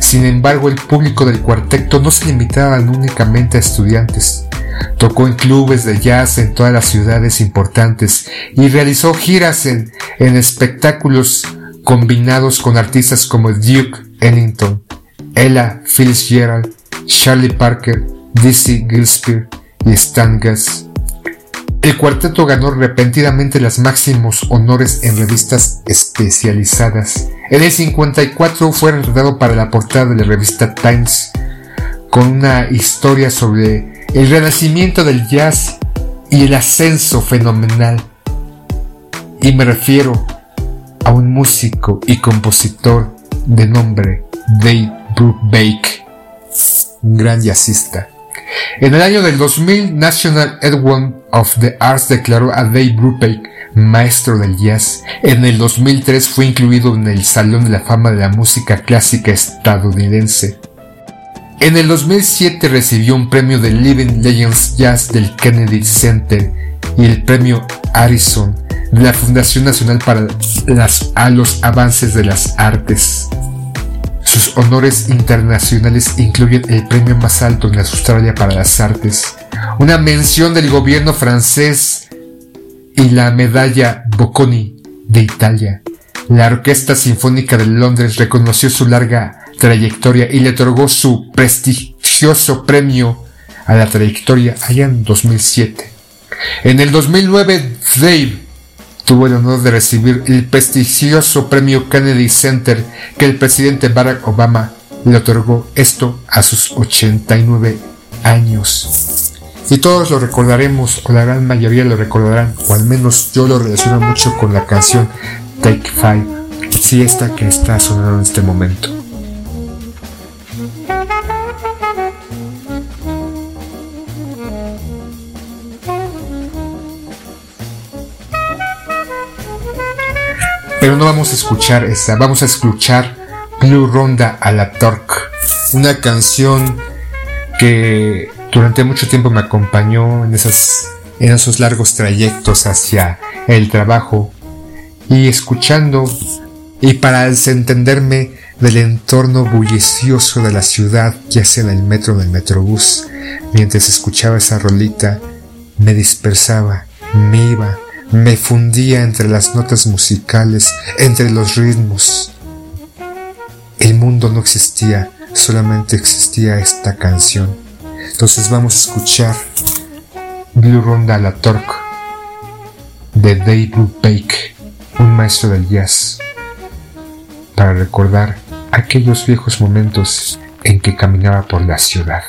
Sin embargo, el público del cuarteto no se limitaba únicamente a estudiantes. Tocó en clubes de jazz en todas las ciudades importantes y realizó giras en, en espectáculos combinados con artistas como Duke Ellington, Ella Fitzgerald, Charlie Parker, Dizzy Gillespie y Stan Getz. El cuarteto ganó repentinamente los máximos honores en revistas especializadas. En el 54 fue retratado para la portada de la revista Times con una historia sobre el renacimiento del jazz y el ascenso fenomenal. Y me refiero a un músico y compositor de nombre Dave Brubeck, un gran jazzista. En el año del 2000, National Edward of the Arts declaró a Dave Brubeck maestro del jazz. En el 2003 fue incluido en el Salón de la Fama de la Música Clásica estadounidense. En el 2007 recibió un premio de Living Legends Jazz del Kennedy Center y el premio Harrison de la Fundación Nacional para los Avances de las Artes. Sus honores internacionales incluyen el premio más alto en Australia para las artes, una mención del gobierno francés y la medalla Bocconi de Italia. La Orquesta Sinfónica de Londres reconoció su larga trayectoria y le otorgó su prestigioso premio a la trayectoria allá en 2007. En el 2009, Dave tuvo el honor de recibir el prestigioso premio Kennedy Center que el presidente Barack Obama le otorgó esto a sus 89 años. Y todos lo recordaremos, o la gran mayoría lo recordarán, o al menos yo lo relaciono mucho con la canción Take Five, sí esta que está sonando en este momento. Pero no vamos a escuchar esa, vamos a escuchar Blue Ronda a la Torque, una canción que durante mucho tiempo me acompañó en, esas, en esos largos trayectos hacia el trabajo y escuchando y para desentenderme del entorno bullicioso de la ciudad, ya sea en el metro o en el metrobús, mientras escuchaba esa rolita, me dispersaba, me iba, me fundía entre las notas musicales, entre los ritmos. El mundo no existía, solamente existía esta canción. Entonces vamos a escuchar Blue Ronda la Torque de Dave Brubeck, un maestro del jazz, para recordar aquellos viejos momentos en que caminaba por la ciudad.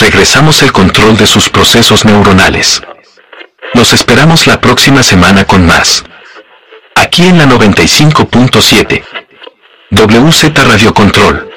Regresamos el control de sus procesos neuronales. Los esperamos la próxima semana con más. Aquí en la 95.7. WZ Radio Control.